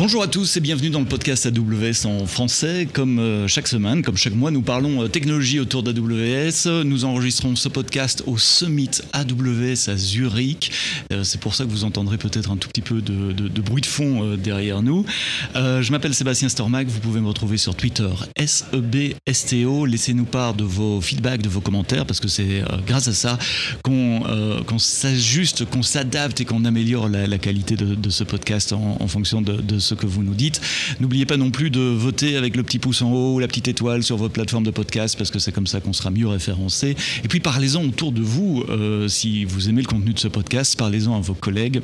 Bonjour à tous et bienvenue dans le podcast AWS en français. Comme euh, chaque semaine, comme chaque mois, nous parlons euh, technologie autour d'AWS. Nous enregistrons ce podcast au Summit AWS à Zurich. Euh, c'est pour ça que vous entendrez peut-être un tout petit peu de, bruit de fond derrière nous. je m'appelle Sébastien Stormac. Vous pouvez me retrouver sur Twitter SEBSTO. Laissez-nous part de vos feedbacks, de vos commentaires, parce que c'est grâce à ça qu'on s'ajuste, qu'on s'adapte et qu'on améliore la, qualité de, ce podcast en, fonction de, de ce que vous nous dites. N'oubliez pas non plus de voter avec le petit pouce en haut ou la petite étoile sur votre plateforme de podcast parce que c'est comme ça qu'on sera mieux référencé. Et puis parlez-en autour de vous. Euh, si vous aimez le contenu de ce podcast, parlez-en à vos collègues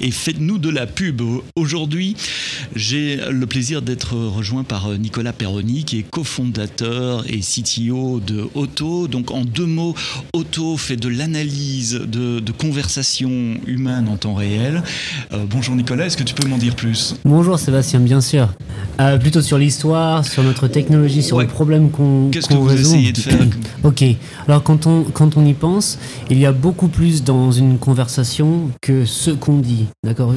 et faites-nous de la pub. Aujourd'hui, j'ai le plaisir d'être rejoint par Nicolas Perroni, qui est cofondateur et CTO de Auto. Donc, en deux mots, Auto fait de l'analyse de, de conversations humaines en temps réel. Euh, bonjour Nicolas, est-ce que tu peux m'en dire plus? Bonjour Sébastien, bien sûr. Euh, plutôt sur l'histoire, sur notre technologie, sur les problèmes qu'on Qu'est-ce que vous essayez de faire Ok, alors quand on, quand on y pense, il y a beaucoup plus dans une conversation que ce qu'on dit. D'accord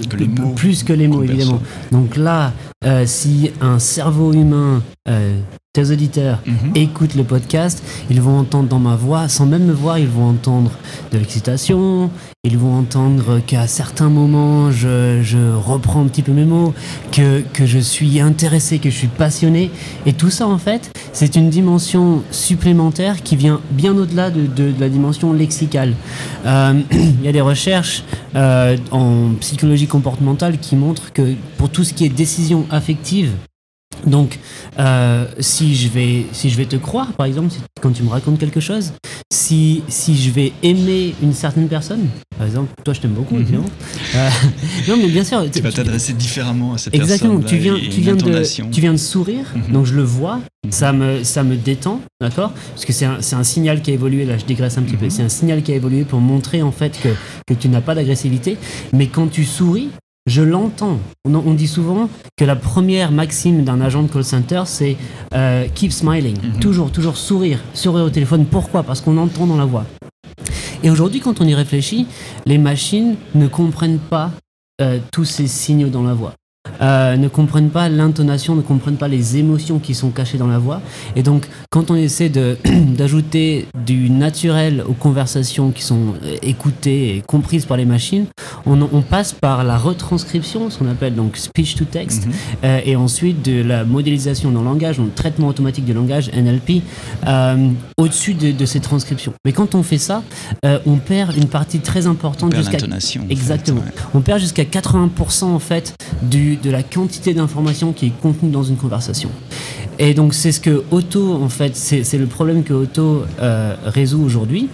Plus que les mots, évidemment. Donc là, euh, si un cerveau humain euh, tes auditeurs mhm. écoutent le podcast, ils vont entendre dans ma voix, sans même me voir, ils vont entendre de l'excitation, ils vont entendre qu'à certains moments, je, reprends un petit peu mes mots, que, que je suis intéressé, que je suis passionné. Et tout ça, en fait, c'est une dimension supplémentaire qui vient bien au-delà de, la dimension lexicale. Euh, il y a des recherches euh, en psychologie comportementale qui montrent que pour tout ce qui est décision affective, donc, euh, si, je vais, si je vais te croire, par exemple, quand tu me racontes quelque chose, si, si je vais aimer une certaine personne, par exemple, toi je t'aime beaucoup, évidemment. Euh, non, mais bien sûr. Tu, vas t'adresser différemment à cette personne. Exactement, tu viens, tu, viens de, tu viens de sourire, mhm. donc je le vois, mhm. ça, me, ça me détend, d'accord? Parce que c'est un, un, signal qui a évolué, là je dégraisse un petit peu, c'est un signal qui a évolué pour montrer en fait que, que tu n'as pas d'agressivité, mais quand tu souris, je l'entends. On, dit souvent que la première maxime d'un agent de call center, c'est euh, keep smiling. Mhm. Toujours, toujours sourire. Sourire au téléphone. Pourquoi? Parce qu'on entend dans la voix. Et aujourd'hui, quand on y réfléchit, les machines ne comprennent pas euh, tous ces signaux dans la voix. Euh, ne comprennent pas l'intonation, ne comprennent pas les émotions qui sont cachées dans la voix. Et donc, quand on essaie d'ajouter du naturel aux conversations qui sont euh, écoutées et comprises par les machines, on, passe par la retranscription, ce qu'on appelle donc speech to text, mhm. euh, et ensuite de la modélisation dans le langage, donc traitement automatique du langage, NLP, au-dessus de, ces transcriptions. Mais quand on fait ça, on perd une partie très importante jusqu'à exactement. On perd jusqu'à 80% en fait du de la quantité d'informations qui est contenue dans une conversation. Et donc c'est ce que Auto, en fait, c'est le problème que Auto euh, résout aujourd'hui.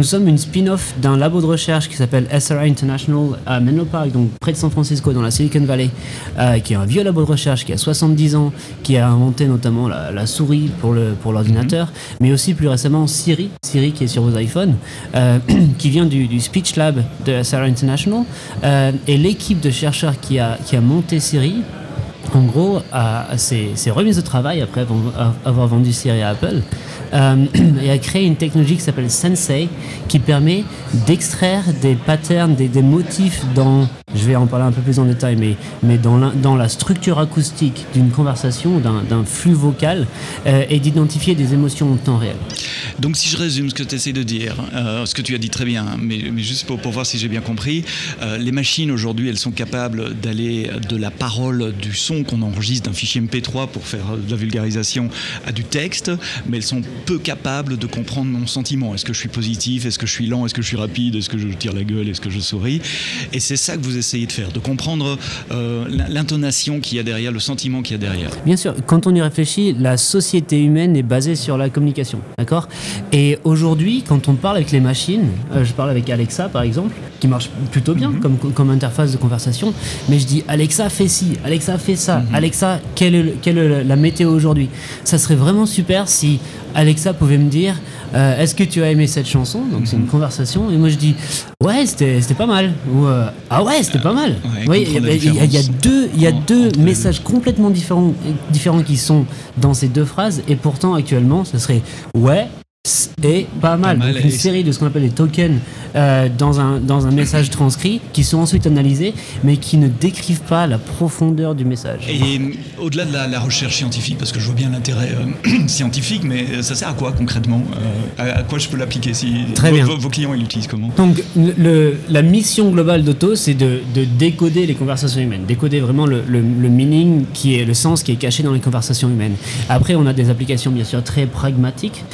Nous sommes une spin-off d'un labo de recherche qui s'appelle SRI International à Menlo Park, donc près de San Francisco, dans la Silicon Valley, euh, qui est un vieux labo de recherche qui a 70 ans, qui a inventé notamment la, souris pour l'ordinateur, pour mhm. mais aussi plus récemment Siri, Siri qui est sur vos iPhones, euh, qui vient du, Speech Lab de SRI International. Euh, et l'équipe de chercheurs qui a, qui a monté Siri en gros, s'est remise au travail après avoir vendu Siri à Apple euh, et a créé une technologie qui s'appelle Sensei qui permet d'extraire des patterns, des, motifs dans, je vais en parler un peu plus en détail, mais, dans, la, structure acoustique d'une conversation, d'un flux vocal euh, et d'identifier des émotions en temps réel. Donc si je résume ce que tu essaies de dire, euh, ce que tu as dit très bien, mais, mais juste pour, pour, voir si j'ai bien compris, euh, les machines aujourd'hui, elles sont capables d'aller de la parole, du son qu'on enregistre d'un fichier MP3 pour faire de la vulgarisation à du texte, mais elles sont peu capable de comprendre mon sentiment. Est-ce que je suis positif? Est-ce que je suis lent? Est-ce que je suis rapide? Est-ce que je tire la gueule? Est-ce que je souris? Et c'est ça que vous essayez de faire, de comprendre euh, l'intonation qu'il y a derrière, le sentiment qu'il y a derrière. Bien sûr, quand on y réfléchit, la société humaine est basée sur la communication, d'accord? Et aujourd'hui, quand on parle avec les machines, euh, je parle avec Alexa par exemple, qui marche plutôt bien mhm. comme, comme interface de conversation, mais je dis Alexa fait ci, Alexa fait ça, mhm. Alexa quelle est, quelle est la météo aujourd'hui? Ça serait vraiment super si Alexa pouvait me dire euh, Est-ce que tu as aimé cette chanson? Donc c'est une mhm. conversation. Et moi je dis Ouais, c'était pas mal. Ou euh, Ah ouais, c'était pas mal. il y, a deux, y a deux messages complètement différents, différents qui sont dans ces deux phrases. Et pourtant, actuellement, ce serait Ouais, est pas mal. Donc, une série de ce qu'on appelle les tokens euh, dans, un, dans un message transcrit qui sont ensuite analysés, mais qui ne décrivent pas la profondeur du message. Et euh, au-delà de la, recherche scientifique, parce que je vois bien l'intérêt euh, scientifique, mais ça sert à quoi concrètement à, quoi je peux l'appliquer si Très bien. Vos, clients ils l'utilisent comment? Donc le, la mission globale d'Auto, c'est de, de, décoder les conversations humaines, décoder vraiment le, le, le, meaning qui est le sens qui est caché dans les conversations humaines. Après, on a des applications bien sûr très pragmatiques.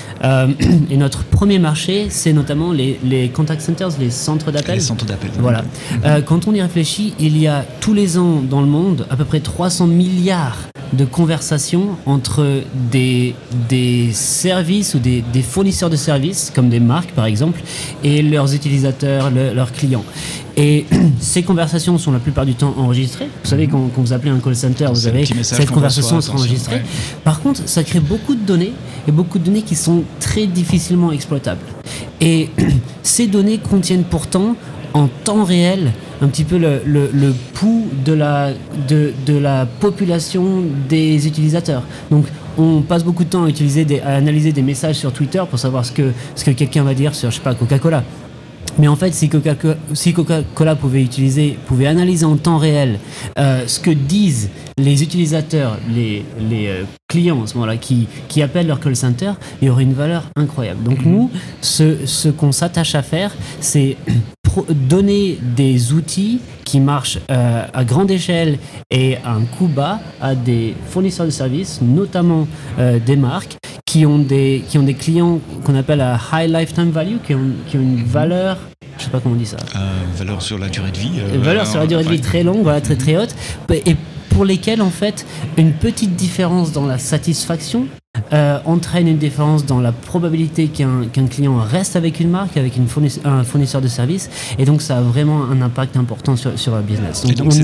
et notre premier marché, c'est notamment les, les contact centers, les centres d'appel. Les centres d'appel. Voilà. Euh, quand on y réfléchit, il y a tous les ans dans le monde à peu près 300 milliards de conversations entre des, des services ou des, des fournisseurs de services, comme des marques par exemple, et leurs utilisateurs, leurs clients. Et ces conversations sont la plupart du temps enregistrées. Vous savez, quand, vous appelez un call center, vous avez cette conversation sera enregistrée. Par contre, ça crée beaucoup de données et beaucoup de données qui sont très difficilement exploitables. Et ces données contiennent pourtant en temps réel un petit peu le, le, pouls de la, de, de, la population des utilisateurs. Donc on passe beaucoup de temps à, utiliser à analyser des messages sur Twitter pour savoir ce que, ce que quelqu'un va dire sur, je sais pas, Coca-Cola. Mais en fait, si Coca-Cola pouvait utiliser, pouvait analyser en temps réel euh, ce que disent les utilisateurs, les, les euh, clients en ce moment-là, qui, qui appellent leur call center, il y aurait une valeur incroyable. Donc nous, ce, ce qu'on s'attache à faire, c'est donner des outils qui marchent euh, à grande échelle et à un coût bas à des fournisseurs de services, notamment des marques, qui ont des, qui ont des clients qu'on appelle à high lifetime value, qui ont, qui ont une mhm. valeur, je sais pas comment on dit ça. Euh, valeur sur la durée de vie. Euh, valeur sur la durée de vie très longue, voilà, très très haute, et pour lesquelles en fait une petite différence dans la satisfaction euh, entraîne une différence dans la probabilité qu'un client reste avec une marque, avec une un fournisseur de services, et donc ça a vraiment un impact important sur, sur le business. Donc, c'est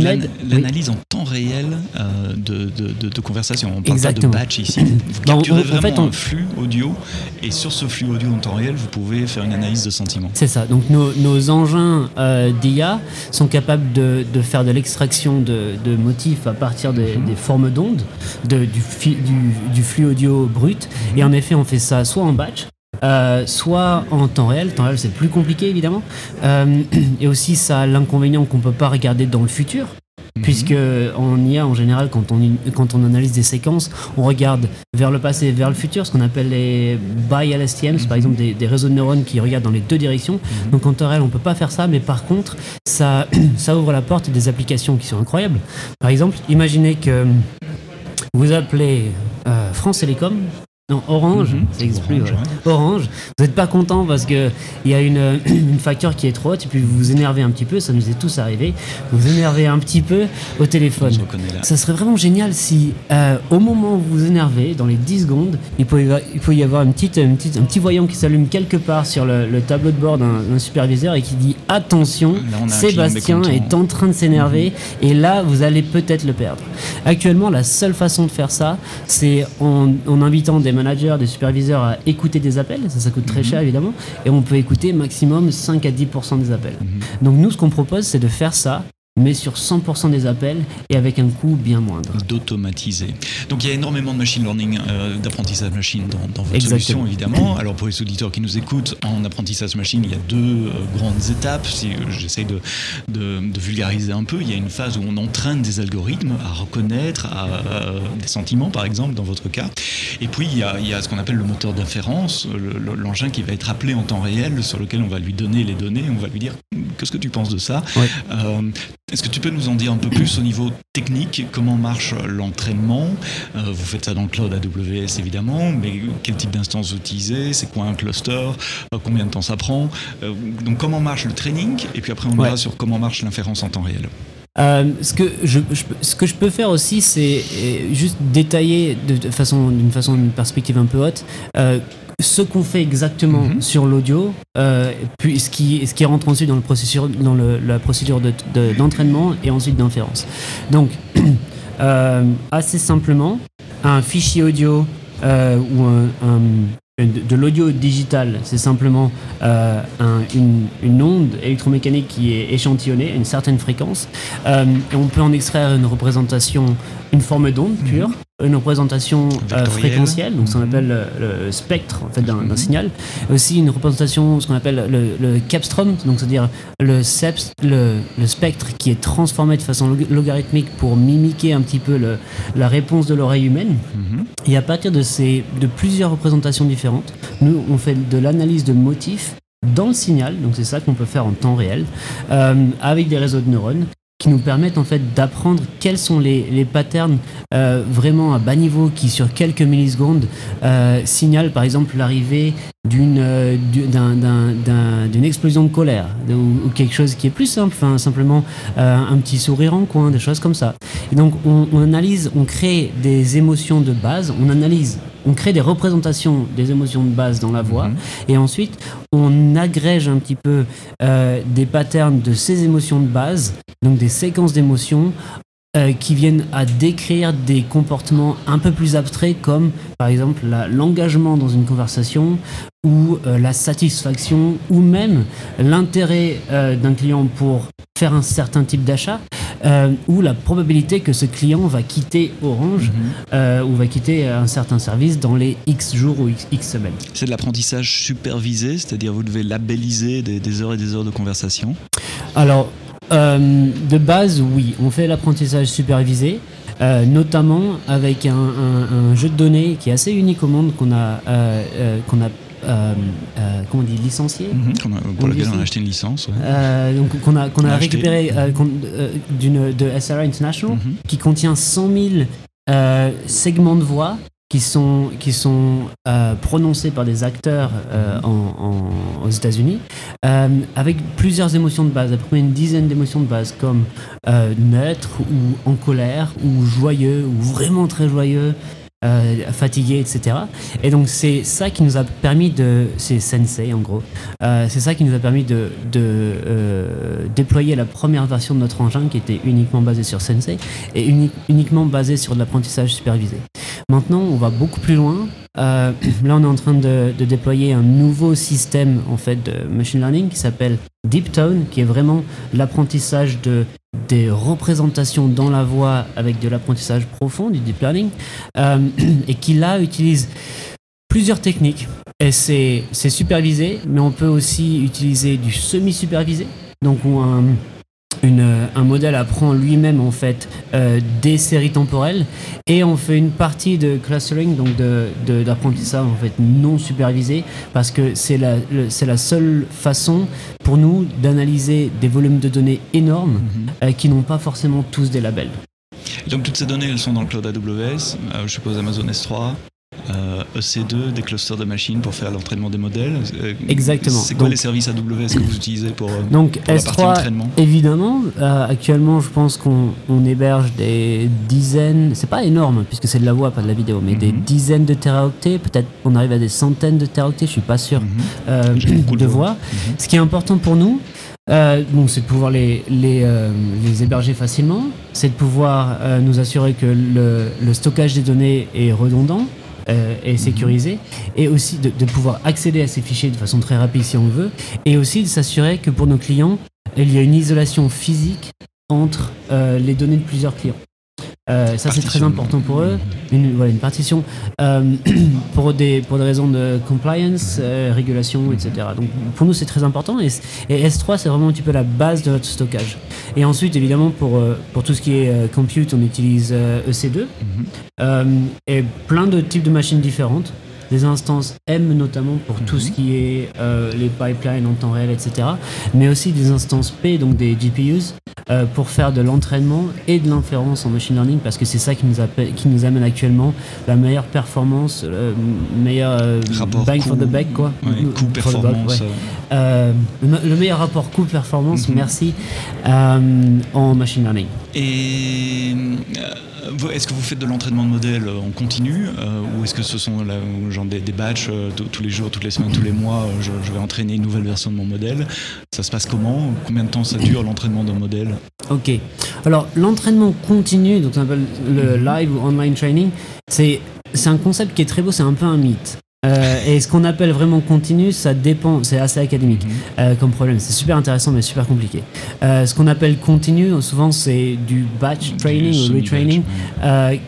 l'analyse en temps réel euh, de, de, de, conversation. On parle pas de batch ici. Vous capturez vraiment fait, un flux audio, et sur ce flux audio en temps réel, vous pouvez faire une analyse de sentiment. C'est ça. Donc nos, nos engins euh, d'IA sont capables de, de faire de l'extraction de, de, motifs à partir des, mhm. des formes d'ondes, du, du, du flux audio brut. Et en effet, on fait ça soit en batch, euh, soit en temps réel. Temps réel, c'est plus compliqué évidemment. Euh, et aussi, ça a l'inconvénient qu'on peut pas regarder dans le futur. Mhm. Puisque en IA, en général, quand on, quand on analyse des séquences, on regarde vers le passé et vers le futur, ce qu'on appelle les bi-LSTMs, par mhm. exemple des, réseaux de neurones qui regardent dans les deux directions. Mhm. Donc en temps réel, on peut pas faire ça, mais par contre, ça, ça ouvre la porte à des applications qui sont incroyables. Par exemple, imaginez que vous appelez euh, France Télécom non, Orange, mhm. ça existe plus. Orange, vous n'êtes pas content parce qu'il y a une, une, facture qui est trop haute et puis vous vous énervez un petit peu, ça nous est tous arrivé. Vous vous énervez un petit peu au téléphone. Ça serait vraiment génial si, euh, au moment où vous vous énervez, dans les 10 secondes, il peut, il peut y avoir une petite, une petite, un petit voyant qui s'allume quelque part sur le, tableau de bord d'un superviseur et qui dit Attention, Sébastien est en train de s'énerver mhm. et là, vous allez peut-être le perdre. Actuellement, la seule façon de faire ça, c'est en, en invitant des managers, des superviseurs à écouter des appels. Ça, ça coûte très mhm. cher évidemment. Et on peut écouter maximum 5 à 10% des appels. Mhm. Donc nous, ce qu'on propose, c'est de faire ça mais sur 100% des appels et avec un coût bien moindre. D'automatiser. Donc il y a énormément de machine learning, euh, d'apprentissage machine dans, votre solution évidemment. Alors pour les auditeurs qui nous écoutent, en apprentissage machine, il y a deux euh, grandes étapes. Si euh, j'essaye de, de, vulgariser un peu, il y a une phase où on entraîne des algorithmes à reconnaître à, des sentiments par exemple dans votre cas. Et puis il y a, il y a ce qu'on appelle le moteur d'inférence, l'engin qui va être appelé en temps réel, sur lequel on va lui donner les données, on va lui dire qu'est-ce que tu penses de ça? Est-ce que tu peux nous en dire un peu plus au niveau technique? Comment marche l'entraînement? Euh, Vous faites ça dans le cloud AWS évidemment, mais quel type d'instance vous utilisez? C'est quoi un cluster? Euh, Combien de temps ça prend? Euh, Donc comment marche le training? Et puis après on verra sur comment marche l'inférence en temps réel. ce, que je, ce que je peux faire aussi, c'est juste détailler de, façon, d'une façon, d'une perspective un peu haute, ce qu'on fait exactement mhm. sur l'audio, euh, puis ce qui, ce qui rentre ensuite dans, le processus, dans le, la procédure d'entraînement de, et ensuite d'inférence. Donc, euh, assez simplement, un fichier audio euh, ou un, de, l'audio digital, c'est simplement une, une, onde électromécanique qui est échantillonnée à une certaine fréquence. Et on peut en extraire une représentation, une forme d'onde pure. Mhm. Une représentation euh, fréquentielle, donc ce qu'on mhm. appelle le, spectre en fait, d'un mhm. signal. Aussi une représentation, ce qu'on appelle le, capstrom, donc c'est-à-dire le, le, spectre qui est transformé de façon logarithmique pour mimiquer un petit peu la réponse de l'oreille humaine. Mhm. Et à partir de, ces, de plusieurs représentations différentes, nous, on fait de l'analyse de motifs dans le signal, donc c'est ça qu'on peut faire en temps réel, euh, avec des réseaux de neurones qui nous permettent en fait d'apprendre quels sont les, les patterns euh, vraiment à bas niveau qui sur quelques millisecondes euh, signalent par exemple l'arrivée d'une euh, d'une explosion de colère ou, quelque chose qui est plus simple, enfin, simplement euh, un petit sourire en coin, des choses comme ça. Et donc on, on analyse, on crée des émotions de base, on analyse on crée des représentations des émotions de base dans la voix, mhm. et ensuite on agrège un petit peu euh, des patterns de ces émotions de base, donc des séquences d'émotions, euh, qui viennent à décrire des comportements un peu plus abstraits comme par exemple l'engagement dans une conversation ou euh, la satisfaction ou même l'intérêt d'un client pour faire un certain type d'achat euh, ou la probabilité que ce client va quitter Orange mhm. euh, ou va quitter un certain service dans les X jours ou X, semaines. C'est de l'apprentissage supervisé, c'est-à-dire vous devez labelliser des, heures et des heures de conversation Alors, euh, de base, oui, on fait l'apprentissage supervisé. notamment avec un, jeu de données qui est assez unique au monde qu'on a, qu'on a euh, euh, comment on dit, licencié. Mhm, pour lequel on a acheté une licence. Euh, donc qu'on a, qu'on a, récupéré d'une, de SRI International, mhm. qui contient 100 000 segments de voix qui sont, qui sont prononcés par des acteurs en, aux États-Unis, avec plusieurs émotions de base, à peu près une dizaine d'émotions de base, comme neutre ou en colère, ou joyeux, ou vraiment très joyeux, euh, fatigué, etc. Et donc c'est ça qui nous a permis de, c'est Sensei en gros, euh, c'est ça qui nous a permis de, de euh, déployer la première version de notre engin qui était uniquement basée sur Sensei et uniquement basée sur de l'apprentissage supervisé. Maintenant, on va beaucoup plus loin. là, on est en train de, de, déployer un nouveau système en fait de machine learning qui s'appelle Deep Tone, qui est vraiment l'apprentissage de des représentations dans la voix avec de l'apprentissage profond, du deep learning, euh, et qui là utilise plusieurs techniques. Et c'est supervisé, mais on peut aussi utiliser du semi-supervisé. Donc un, une, un modèle apprend lui-même en fait euh, des séries temporelles et on fait une partie de clustering donc d'apprentissage de, en fait non supervisé parce que c'est la, c'est la seule façon pour nous d'analyser des volumes de données énormes mhm. euh, qui n'ont pas forcément tous des labels. donc toutes ces données elles sont dans le cloud AWS, euh, je suppose Amazon S3 EC2, euh, e des clusters de machines pour faire l'entraînement des modèles. Euh, Exactement. C'est quoi les services AWS que vous utilisez pour, euh, donc, S3, Évidemment, actuellement, je pense qu'on héberge des dizaines, c'est pas énorme puisque c'est de la voix, pas de la vidéo, mais des mhm. dizaines de teraoctets. Peut-être on arrive à des centaines de teraoctets, je suis pas sûr mhm. de, voix. Mhm. Ce qui est important pour nous, bon, c'est de pouvoir les, les, les héberger facilement, c'est de pouvoir nous assurer que le, le, stockage des données est redondant, euh, et sécurisé, et aussi de, pouvoir accéder à ces fichiers de façon très rapide si on veut, et aussi de s'assurer que pour nos clients, il y a une isolation physique entre euh, les données de plusieurs clients. Euh, ça, c'est très important pour eux. Une, voilà, une partition euh, pour, des, pour des raisons de compliance, euh, régulation, etc. Donc, pour nous, c'est très important. Et, et S3, c'est vraiment un petit peu la base de notre stockage. Et ensuite, évidemment, pour, pour tout ce qui est compute, on utilise EC2 mhm. et plein de types de machines différentes des instances M notamment pour tout ce mhm. qui est euh, les pipelines en temps réel, etc. Mais aussi des instances P, donc des GPUs, euh, pour faire de l'entraînement et de l'inférence en machine learning, parce que c'est ça qui nous, appelle, qui nous amène actuellement la meilleure performance, le meilleur euh, bang for the buck, quoi. coût-performance. le, meilleur rapport coût-performance, mhm. merci, en machine learning. Et est-ce que vous faites de l'entraînement de modèles en continu euh, ou est-ce que ce sont des, des batchs euh, tous les jours, toutes les semaines, tous les mois euh, je, vais entraîner une nouvelle version de mon modèle? Ça se passe comment? Combien de temps ça dure l'entraînement d'un modèle? Ok. Alors l'entraînement continu, donc on appelle le live ou online training, c'est un concept qui est très beau, c'est un peu un mythe. Euh, et ce qu'on appelle vraiment continu, ça dépend, c'est assez académique mhm. euh, comme problème. C'est super intéressant, mais super compliqué. Euh, ce qu'on appelle continu, souvent, c'est du batch training ou retraining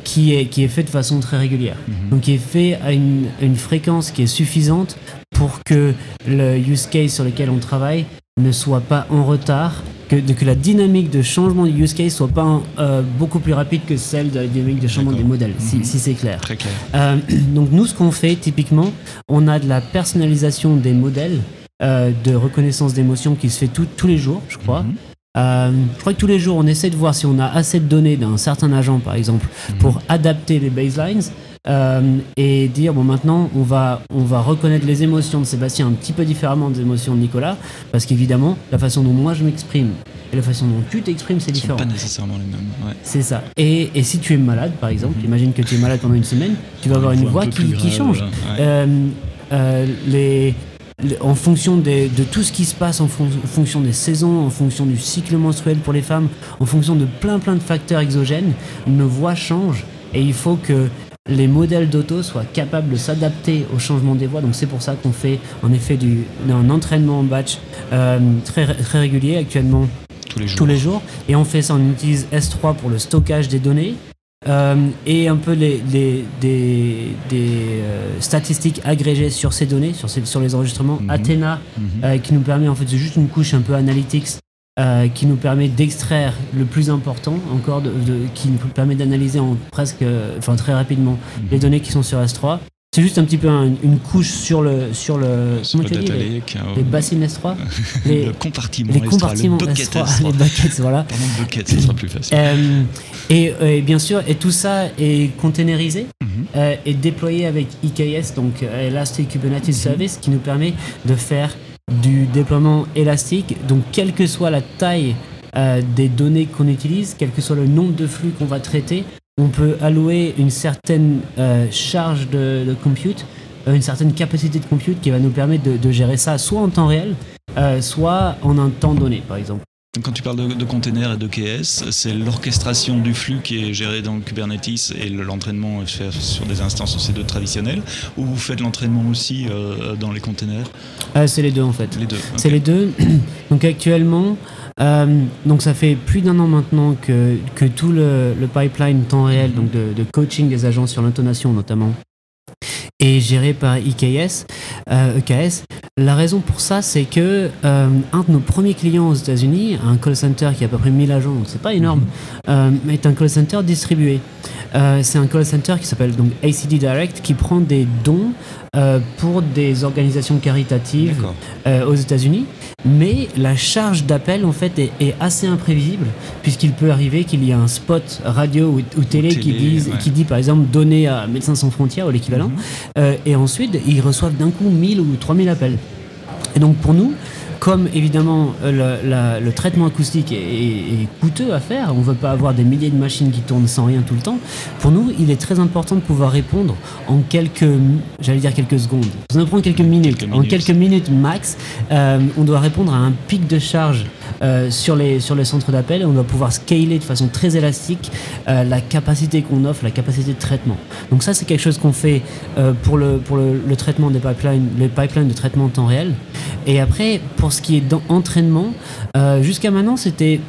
qui, est, qui est fait de façon très régulière. Mhm. Donc, qui est fait à une, une fréquence qui est suffisante pour que le use case sur lequel on travaille ne soit pas en retard que, que, la dynamique de changement du use case soit pas euh, beaucoup plus rapide que celle de la dynamique de changement des modèles, si, mhm. c'est clair. Très clair. Euh, donc nous, ce qu'on fait typiquement, on a de la personnalisation des modèles euh, de reconnaissance d'émotion qui se fait tous les jours, je crois. Mhm. je crois que tous les jours, on essaie de voir si on a assez de données d'un certain agent, par exemple, mhm. pour adapter les baselines. Euh, et dire bon maintenant on va on va reconnaître les émotions de Sébastien un petit peu différemment des émotions de Nicolas parce qu'évidemment la façon dont moi je m'exprime et la façon dont tu t'exprimes c'est différent. Pas nécessairement les mêmes. Ouais. C'est ça. Et, et, si tu es malade par exemple, mhm. imagine que tu es malade pendant une semaine, tu vas avoir une voix qui, qui, change. Euh, euh, les en fonction de tout ce qui se passe, en, en, fonction des saisons, en fonction du cycle menstruel pour les femmes, en fonction de plein plein de facteurs exogènes, nos voix changent et il faut que les modèles d'auto soient capables de s'adapter au changement des voies. Donc c'est pour ça qu'on fait en effet du, un entraînement en batch euh, très, très régulier actuellement tous les, jours. Et on fait ça, on utilise S3 pour le stockage des données. Euh, et un peu les, des, euh, statistiques agrégées sur ces données, sur, sur les enregistrements. Mhm. Athena, mhm. qui nous permet en fait, c'est juste une couche un peu analytics euh, qui nous permet d'extraire le plus important encore, de, qui nous permet d'analyser en presque, enfin très rapidement mhm. les données qui sont sur S3. C'est juste un petit peu une couche sur le sur le, comment tu dis, les, les, bassines S3, les, le compartiment les compartiments S3, les buckets, voilà. Pardon, buckets, ce sera plus facile. Euh, et, et, bien sûr, et tout ça est containerisé mhm. euh, et déployé avec EKS, donc Elastic Kubernetes mhm. Service, qui nous permet de faire du déploiement élastique. Donc, quelle que soit la taille euh, des données qu'on utilise, quel que soit le nombre de flux qu'on va traiter, on peut allouer une certaine euh, charge de, compute, euh, une certaine capacité de compute qui va nous permettre de, de gérer ça soit en temps réel, soit en un temps donné, par exemple. Quand tu parles de, de containers et de KS, c'est l'orchestration du flux qui est gérée dans Kubernetes et l'entraînement est fait sur des instances c 2 traditionnelles ou vous faites l'entraînement aussi euh, dans les containers? Euh, C'est les deux en fait. Les deux. C'est les deux. donc actuellement, euh, donc ça fait plus d'un an maintenant que, que tout le, pipeline temps réel, donc de, de coaching des agents sur l'intonation notamment, est géré par IKS, euh, EKS. La raison pour ça, c'est que euh, un de nos premiers clients aux États-Unis, un call center qui a à peu près 1000 agents, donc c'est pas énorme, euh, est un call center distribué. Euh, c'est un call center qui s'appelle donc ACD Direct qui prend des dons euh, pour des organisations caritatives euh, aux États-Unis. Mais la charge d'appel en fait est, assez imprévisible puisqu'il peut arriver qu'il y ait un spot radio ou, télé, qui, dise, qui dit par exemple donner à Médecins sans frontières ou l'équivalent mhm. et ensuite ils reçoivent d'un coup 1000 ou 3000 appels. Et donc pour nous, comme évidemment le, traitement acoustique est, coûteux à faire, on ne veut pas avoir des milliers de machines qui tournent sans rien tout le temps, pour nous, il est très important de pouvoir répondre en quelques, j'allais dire quelques secondes. Ça nous prend quelques minutes. En quelques minutes max, euh, on doit répondre à un pic de charge euh, sur, les, sur les centres d'appel on doit pouvoir scaler de façon très élastique la capacité qu'on offre, la capacité de traitement. Donc ça, c'est quelque chose qu'on fait pour, le, pour le, le, traitement des pipelines, les pipelines de traitement en temps réel. Et après, pour ce qui est d'entraînement, euh, jusqu'à maintenant, c'était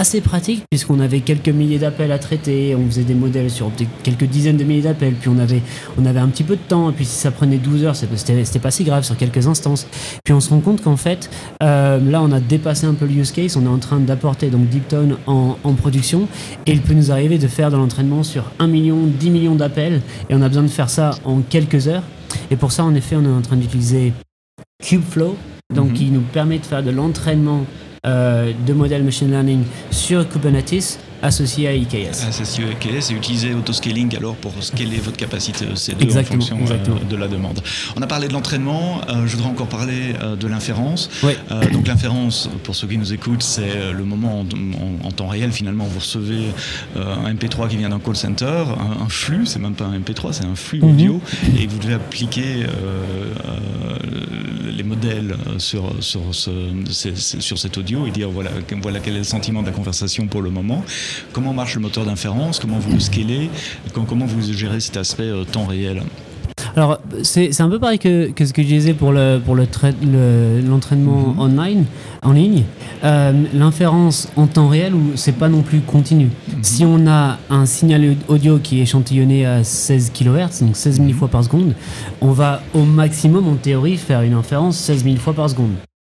assez pratique puisqu'on avait quelques milliers d'appels à traiter, on faisait des modèles sur quelques dizaines de milliers d'appels, puis on avait, on avait un petit peu de temps, et puis si ça prenait 12 heures, c'était pas si grave sur quelques instances. Puis on se rend compte qu'en fait, euh, là on a dépassé un peu le use case, on est en train d'apporter donc Deeptone en, en production, et il peut nous arriver de faire de l'entraînement sur 1 million, 10 millions d'appels, et on a besoin de faire ça en quelques heures. Et pour ça, en effet, on est en train d'utiliser Kubeflow, donc qui mhm. nous permet de faire de l'entraînement de modèles machine learning sur Kubernetes associé à IKS. Associé à IKS et utiliser autoscaling alors pour scaler votre capacité EC2 en fonction euh, de la demande. On a parlé de l'entraînement, euh, je voudrais encore parler euh, de l'inférence. donc l'inférence, pour ceux qui nous écoutent, c'est le moment en, temps réel finalement vous recevez un MP3 qui vient d'un call center, un, flux, c'est même pas un MP3, c'est un flux mhm. audio et vous devez appliquer les modèles sur, sur, ce, sur cet audio et dire voilà, voilà quel est le sentiment de la conversation pour le moment. Comment marche le moteur d'inférence? Comment vous le scalez? Comment vous gérez cet aspect euh, temps réel? Alors, c'est un peu pareil que, que, ce que je disais pour l'entraînement le, pour le, l'entraînement mhm. online, en ligne. Euh, l'inférence en temps réel, c'est pas non plus continu. Mhm. Si on a un signal audio qui est échantillonné à 16 kHz, donc 16 000 mhm. fois par seconde, on va au maximum, en théorie, faire une inférence 16 000 fois par seconde.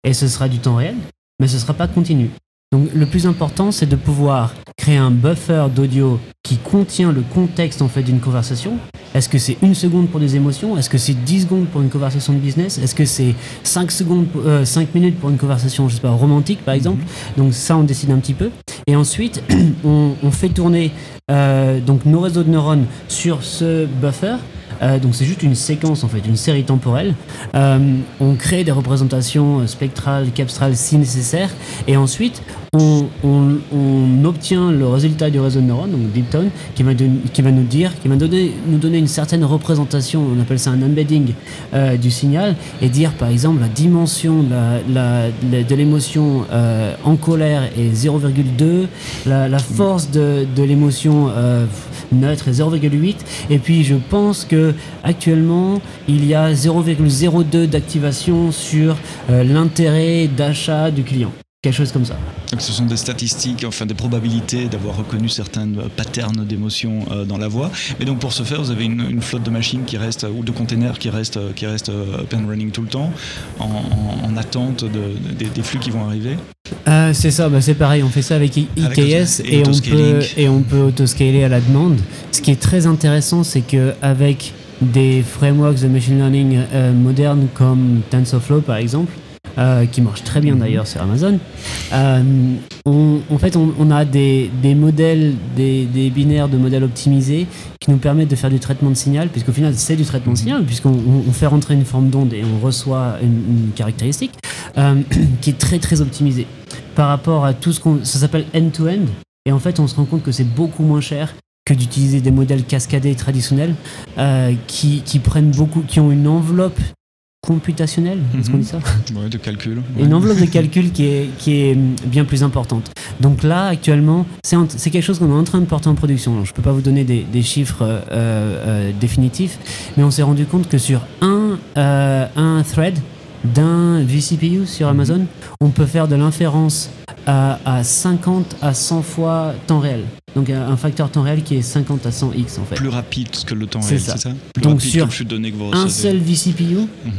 Et ce sera du temps réel, mais ce sera pas continu. Donc le plus important, c'est de pouvoir créer un buffer d'audio qui contient le contexte en fait d'une conversation. Est-ce que c'est une seconde pour des émotions? Est-ce que c'est 10 secondes pour une conversation de business? Est-ce que c'est 5 secondes, 5 euh, minutes pour une conversation, je sais pas, romantique par exemple? Mhm. Donc ça, on décide un petit peu. Et ensuite, on, fait tourner euh, donc nos réseaux de neurones sur ce buffer euh, donc c'est juste une séquence en fait, une série temporelle. Euh, on crée des représentations spectrales, capstrales si nécessaire, et ensuite on, obtient le résultat du réseau de neurones, donc Deep Tone, qui va, qui va nous dire, qui va donner, nous donner une certaine représentation, on appelle ça un embedding euh, du signal, et dire par exemple la dimension de l'émotion en colère est 0,2, la, force de, de l'émotion neutre est 0,8, et puis je pense que actuellement, il y a 0,02 d'activation sur euh, l'intérêt d'achat du client. Quelque chose comme ça. Donc ce sont des statistiques, enfin des probabilités d'avoir reconnu certains patterns d'émotion euh, dans la voix. Et donc pour ce faire, vous avez une, flotte de machines qui reste, ou de containers qui restent, qui restent up and running tout le temps, en, attente des flux qui vont arriver. Euh, c'est ça, bah c'est pareil, on fait ça avec IKS et, on peut, et on peut autoscaler à la demande. Ce qui est très intéressant, c'est qu'avec des frameworks de machine learning euh, modernes comme TensorFlow par exemple, euh, qui marche très bien d'ailleurs sur Amazon. Euh, on, en fait, on, a des, des modèles, des, des, binaires de modèles optimisés qui nous permettent de faire du traitement de signal, puisqu'au final, c'est du traitement de mhm. signal, puisqu'on on fait rentrer une forme d'onde et on reçoit une, caractéristique qui est très très optimisée par rapport à tout ce qu'on. Ça s'appelle end-to-end. Et en fait, on se rend compte que c'est beaucoup moins cher que d'utiliser des modèles cascadés traditionnels euh, qui, qui, prennent beaucoup, qui ont une enveloppe computationnelle, est-ce qu'on dit ça ouais, de calcul. Une enveloppe de calcul qui est, qui est bien plus importante. Donc là, actuellement, c'est quelque chose qu'on est en train de porter en production. je ne peux pas vous donner des, des chiffres euh, euh, définitifs, mais on s'est rendu compte que sur un, un thread d'un vCPU sur mhm. Amazon, on peut faire de l'inférence à, à 50 à 100 fois temps réel. Donc un facteur temps réel qui est 50 à 100x en fait. Plus rapide que le temps réel, c'est ça, Plus Donc sur un seul vCPU, mhm.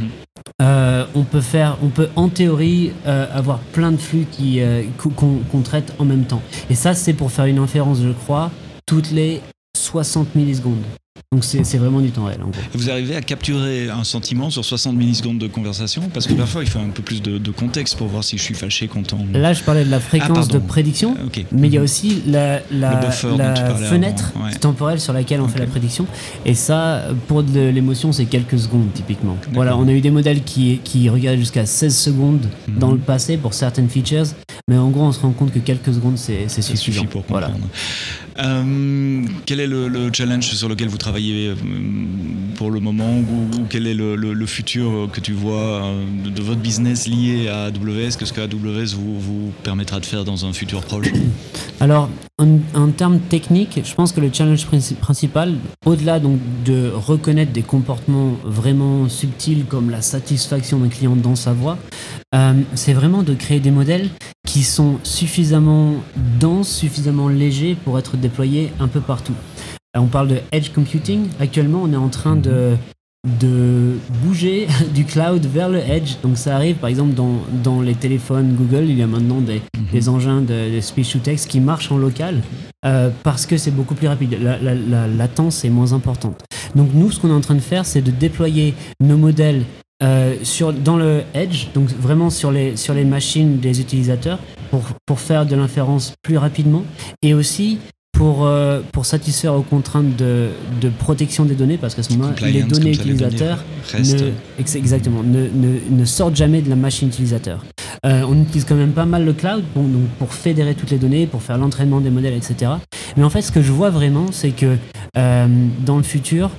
euh, on peut faire, on peut en théorie euh, avoir plein de flux qui euh, qu'on traite en même temps. Et ça c'est pour faire une inférence, je crois, toutes les 60 millisecondes. Donc c'est vraiment du temps réel. En gros. Vous arrivez à capturer un sentiment sur 60 millisecondes de conversation Parce que parfois il faut un peu plus de, contexte pour voir si je suis fâché, content. Là je parlais de la fréquence ah, de prédiction, mais il y a mhm. aussi la, la, fenêtre temporelle sur laquelle on fait la prédiction. Et ça, pour de l'émotion, c'est quelques secondes typiquement. Voilà, on a eu des modèles qui, qui regardaient jusqu'à 16 secondes mhm. dans le passé pour certaines features, mais en gros on se rend compte que quelques secondes c'est suffisant. pour comprendre. Euh, quel est le, challenge sur lequel vous travaillez euh, pour le moment ou, quel est le, futur que tu vois euh, de, votre business lié à AWS Qu'est-ce que AWS vous, vous permettra de faire dans un futur proche? Alors, en, termes techniques, je pense que le challenge principal, au-delà de reconnaître des comportements vraiment subtils comme la satisfaction d'un client dans sa voix, c'est vraiment de créer des modèles qui sont suffisamment denses, suffisamment légers pour être déployés un peu partout. On parle de edge computing. Actuellement, on est en train de, de bouger du cloud vers le edge. Donc ça arrive par exemple dans, dans les téléphones Google, il y a maintenant des, mhm. des engins de, speech to text qui marchent en local euh, parce que c'est beaucoup plus rapide. La, la, la, latence est moins importante. Donc nous, ce qu'on est en train de faire, c'est de déployer nos modèles euh, sur, dans le edge, donc vraiment sur les, sur les machines des utilisateurs, pour, pour faire de l'inférence plus rapidement, et aussi pour, euh, pour satisfaire aux contraintes de, de, protection des données, parce qu'à ce moment-là, les données utilisateurs ne, exactement, ne, ne, ne, sortent jamais de la machine utilisateur. Euh, on utilise quand même pas mal le cloud donc pour fédérer toutes les données, pour faire l'entraînement des modèles, etc. Mais en fait, ce que je vois vraiment, c'est que dans le futur,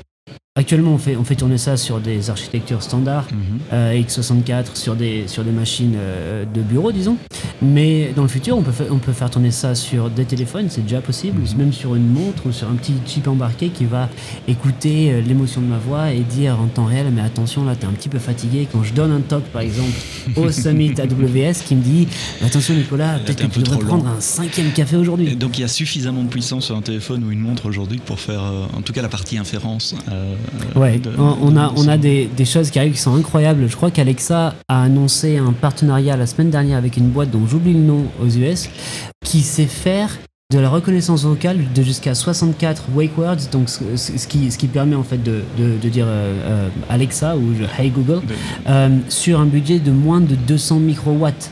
Actuellement, on fait, on fait tourner ça sur des architectures standards, mhm. euh, x64, sur des, sur des machines euh, de bureau, disons. Mais dans le futur, on peut, on peut faire tourner ça sur des téléphones, c'est déjà possible, mhm. même sur une montre ou sur un petit chip embarqué qui va écouter euh, l'émotion de ma voix et dire en temps réel, mais attention, là, tu es un petit peu fatigué. Quand je donne un talk, par exemple, au Summit AWS, qui me dit, attention Nicolas, peut-être que tu devrais prendre un cinquième café aujourd'hui. Donc il y a suffisamment de puissance sur un téléphone ou une montre aujourd'hui pour faire, en tout cas, la partie inférence. Euh, on, a, on a des, choses qui arrivent qui sont incroyables. Je crois qu'Alexa a annoncé un partenariat la semaine dernière avec une boîte dont j'oublie le nom aux US, qui sait faire de la reconnaissance vocale de jusqu'à 64 wake words, donc ce, qui, ce qui permet en fait de, de, dire euh, euh, Alexa ou Hey Google, sur un budget de moins de 200 microwatts.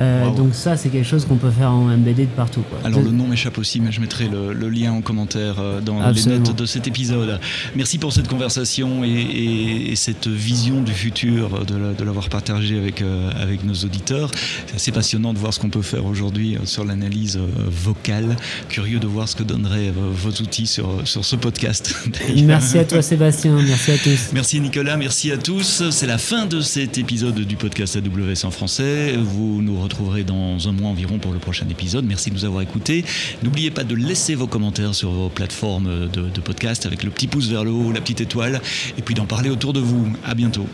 Euh, donc ça, c'est quelque chose qu'on peut faire en MBD de partout. Alors le nom m'échappe aussi, mais je mettrai le, lien en commentaire euh, dans les notes de cet épisode. Merci pour cette conversation et, cette vision du futur de l'avoir partagé avec, euh, avec nos auditeurs. C'est assez passionnant de voir ce qu'on peut faire aujourd'hui sur l'analyse vocale. Curieux de voir ce que donneraient vos outils sur, sur ce podcast. Merci à toi Sébastien, merci à tous. Merci Nicolas, merci à tous. C'est la fin de cet épisode du podcast AWS en français. Vous nous retrouverez dans un mois environ pour le prochain épisode. Merci de nous avoir écoutés. N'oubliez pas de laisser vos commentaires sur vos plateformes de, de podcast avec le petit pouce vers le haut, la petite étoile, et puis d'en parler autour de vous. À bientôt.